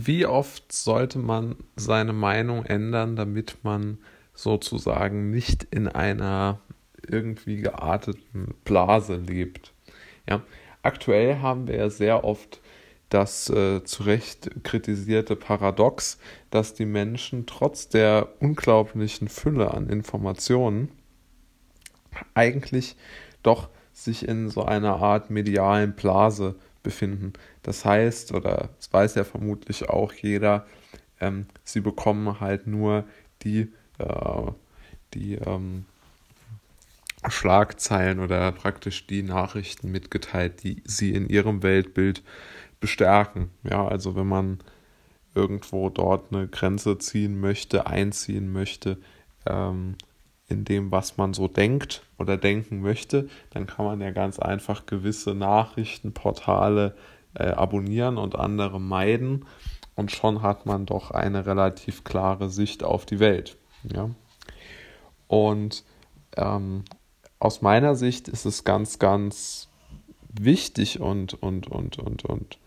Wie oft sollte man seine Meinung ändern, damit man sozusagen nicht in einer irgendwie gearteten Blase lebt? Ja, aktuell haben wir ja sehr oft das äh, zu Recht kritisierte Paradox, dass die Menschen trotz der unglaublichen Fülle an Informationen eigentlich doch sich in so einer Art medialen Blase befinden. Das heißt, oder das weiß ja vermutlich auch jeder, ähm, sie bekommen halt nur die, äh, die ähm, Schlagzeilen oder praktisch die Nachrichten mitgeteilt, die sie in ihrem Weltbild bestärken. Ja, also wenn man irgendwo dort eine Grenze ziehen möchte, einziehen möchte, ähm, in dem, was man so denkt oder denken möchte, dann kann man ja ganz einfach gewisse Nachrichtenportale äh, abonnieren und andere meiden und schon hat man doch eine relativ klare Sicht auf die Welt. Ja? Und ähm, aus meiner Sicht ist es ganz, ganz wichtig und, und, und, und, und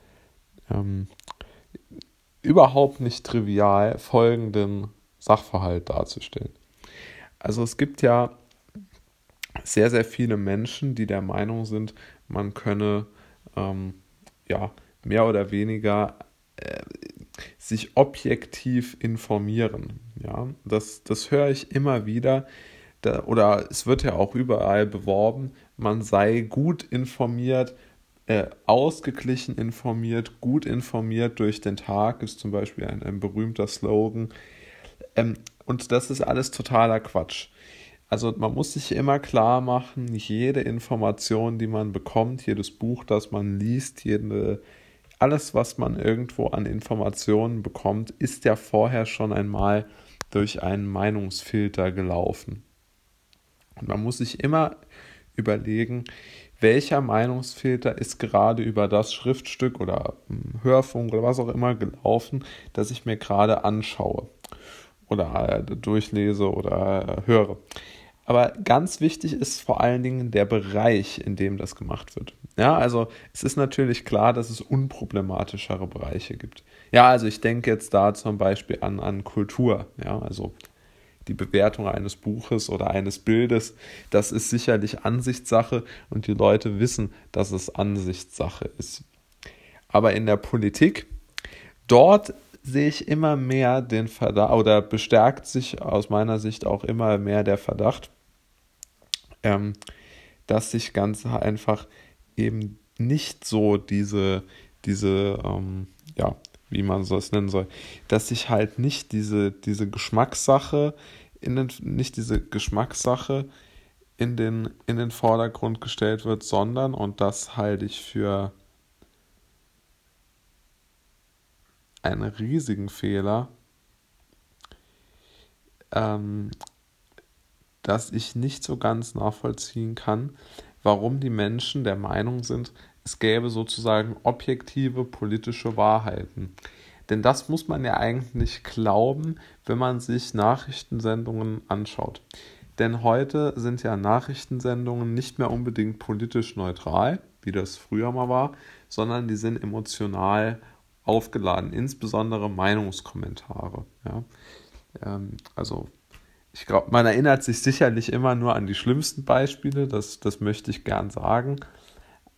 ähm, überhaupt nicht trivial, folgenden Sachverhalt darzustellen. Also es gibt ja sehr, sehr viele Menschen, die der Meinung sind, man könne ähm, ja, mehr oder weniger äh, sich objektiv informieren. Ja, das, das höre ich immer wieder. Da, oder es wird ja auch überall beworben, man sei gut informiert, äh, ausgeglichen informiert, gut informiert durch den Tag, ist zum Beispiel ein, ein berühmter Slogan. Ähm, und das ist alles totaler Quatsch. Also man muss sich immer klar machen, jede Information, die man bekommt, jedes Buch, das man liest, jede, alles, was man irgendwo an Informationen bekommt, ist ja vorher schon einmal durch einen Meinungsfilter gelaufen. Und man muss sich immer überlegen, welcher Meinungsfilter ist gerade über das Schriftstück oder hm, Hörfunk oder was auch immer gelaufen, das ich mir gerade anschaue oder äh, durchlese oder äh, höre. Aber ganz wichtig ist vor allen Dingen der Bereich, in dem das gemacht wird. Ja, also es ist natürlich klar, dass es unproblematischere Bereiche gibt. Ja, also ich denke jetzt da zum Beispiel an, an Kultur. Ja, also die Bewertung eines Buches oder eines Bildes, das ist sicherlich Ansichtssache und die Leute wissen, dass es Ansichtssache ist. Aber in der Politik, dort sehe ich immer mehr den Verdacht oder bestärkt sich aus meiner Sicht auch immer mehr der Verdacht, ähm, dass sich ganz einfach eben nicht so diese, diese, ähm, ja, wie man so es nennen soll, dass sich halt nicht diese, diese Geschmackssache in den, nicht diese Geschmackssache in den, in den Vordergrund gestellt wird, sondern, und das halte ich für einen riesigen Fehler, ähm, dass ich nicht so ganz nachvollziehen kann, warum die Menschen der Meinung sind, es gäbe sozusagen objektive politische Wahrheiten. Denn das muss man ja eigentlich glauben, wenn man sich Nachrichtensendungen anschaut. Denn heute sind ja Nachrichtensendungen nicht mehr unbedingt politisch neutral, wie das früher mal war, sondern die sind emotional aufgeladen, insbesondere Meinungskommentare. Ja. Ähm, also ich glaube, man erinnert sich sicherlich immer nur an die schlimmsten Beispiele, das, das möchte ich gern sagen.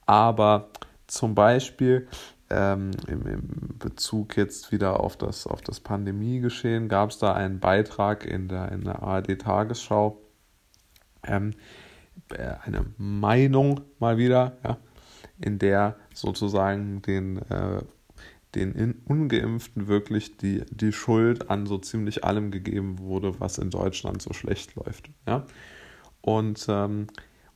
Aber zum Beispiel ähm, im, im, Bezug jetzt wieder auf das, auf das Pandemiegeschehen gab es da einen Beitrag in der, in der ARD-Tagesschau, ähm, äh, eine Meinung mal wieder, ja, in der sozusagen den äh, den Ungeimpften wirklich die, die Schuld an so ziemlich allem gegeben wurde, was in Deutschland so schlecht läuft. Ja? Und, ähm,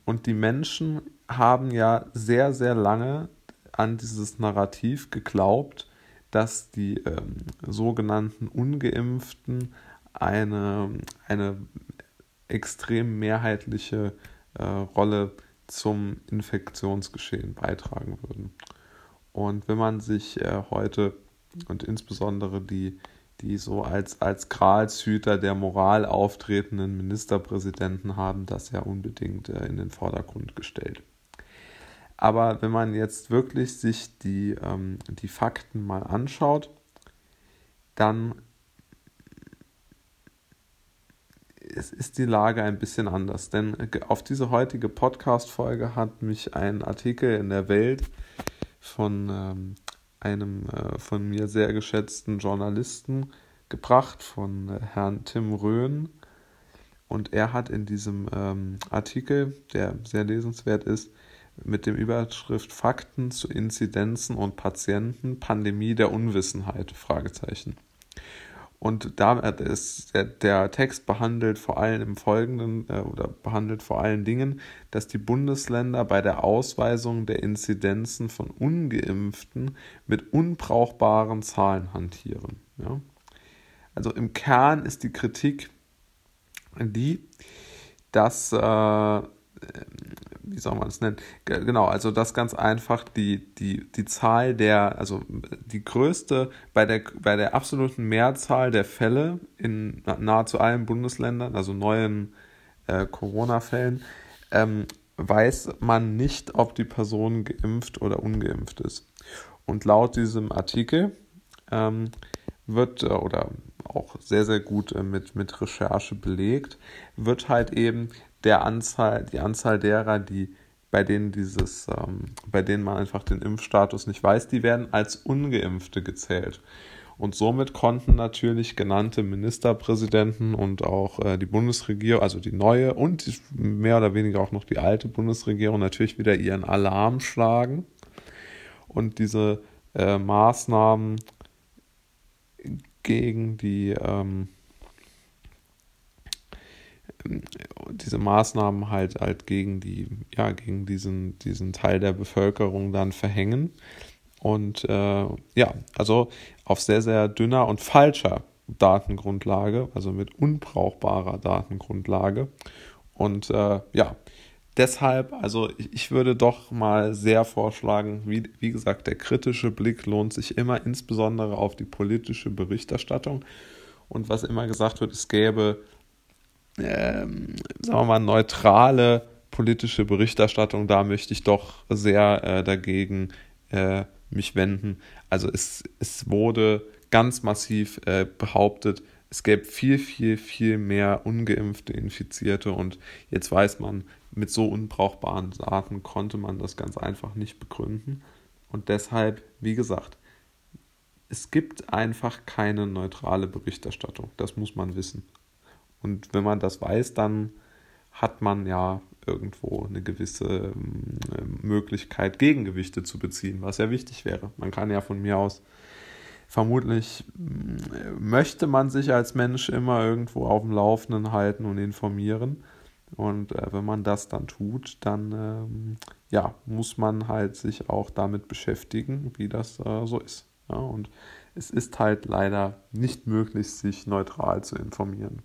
und die Menschen haben ja sehr, sehr lange an dieses Narrativ geglaubt, dass die ähm, sogenannten Ungeimpften eine, eine extrem mehrheitliche äh, Rolle zum Infektionsgeschehen beitragen würden. Und wenn man sich äh, heute und insbesondere die, die so als, als Gralshüter der Moral auftretenden Ministerpräsidenten haben das ja unbedingt äh, in den Vordergrund gestellt. Aber wenn man jetzt wirklich sich die, ähm, die Fakten mal anschaut, dann ist die Lage ein bisschen anders. Denn auf diese heutige Podcast-Folge hat mich ein Artikel in der Welt von ähm, einem äh, von mir sehr geschätzten Journalisten gebracht, von äh, Herrn Tim Röhn. Und er hat in diesem ähm, Artikel, der sehr lesenswert ist, mit dem Überschrift Fakten zu Inzidenzen und Patienten, Pandemie der Unwissenheit, Fragezeichen. Und da ist der, der Text behandelt vor allem im Folgenden äh, oder behandelt vor allen Dingen, dass die Bundesländer bei der Ausweisung der Inzidenzen von Ungeimpften mit unbrauchbaren Zahlen hantieren. Ja? Also im Kern ist die Kritik die, dass äh, wie soll man es nennen? Genau, also das ganz einfach die, die, die Zahl der, also die größte, bei der, bei der absoluten Mehrzahl der Fälle in nahezu allen Bundesländern, also neuen äh, Corona-Fällen, ähm, weiß man nicht, ob die Person geimpft oder ungeimpft ist. Und laut diesem Artikel ähm, wird, äh, oder auch sehr, sehr gut äh, mit, mit Recherche belegt, wird halt eben der Anzahl, die Anzahl derer, die bei denen dieses, ähm, bei denen man einfach den Impfstatus nicht weiß, die werden als Ungeimpfte gezählt. Und somit konnten natürlich genannte Ministerpräsidenten und auch äh, die Bundesregierung, also die neue und die, mehr oder weniger auch noch die alte Bundesregierung natürlich wieder ihren Alarm schlagen und diese äh, Maßnahmen gegen die ähm, diese Maßnahmen halt halt gegen die ja gegen diesen diesen Teil der Bevölkerung dann verhängen. Und äh, ja also auf sehr sehr dünner und falscher Datengrundlage also mit unbrauchbarer Datengrundlage. Und äh, ja deshalb also ich, ich würde doch mal sehr vorschlagen wie wie gesagt der kritische Blick lohnt sich immer insbesondere auf die politische Berichterstattung. Und was immer gesagt wird es gäbe ähm, sagen wir mal, neutrale politische Berichterstattung, da möchte ich doch sehr äh, dagegen äh, mich wenden. Also es, es wurde ganz massiv äh, behauptet, es gäbe viel, viel, viel mehr ungeimpfte Infizierte und jetzt weiß man, mit so unbrauchbaren Daten konnte man das ganz einfach nicht begründen. Und deshalb, wie gesagt, es gibt einfach keine neutrale Berichterstattung. Das muss man wissen. Und wenn man das weiß, dann hat man ja irgendwo eine gewisse ähm, Möglichkeit, Gegengewichte zu beziehen, was ja wichtig wäre. Man kann ja von mir aus vermutlich mm, möchte man sich als Mensch immer irgendwo auf dem Laufenden halten und informieren. Und äh, wenn man das dann tut, dann ähm, ja, muss man halt sich auch damit beschäftigen, wie das äh, so ist. Ja, und es ist halt leider nicht möglich, sich neutral zu informieren.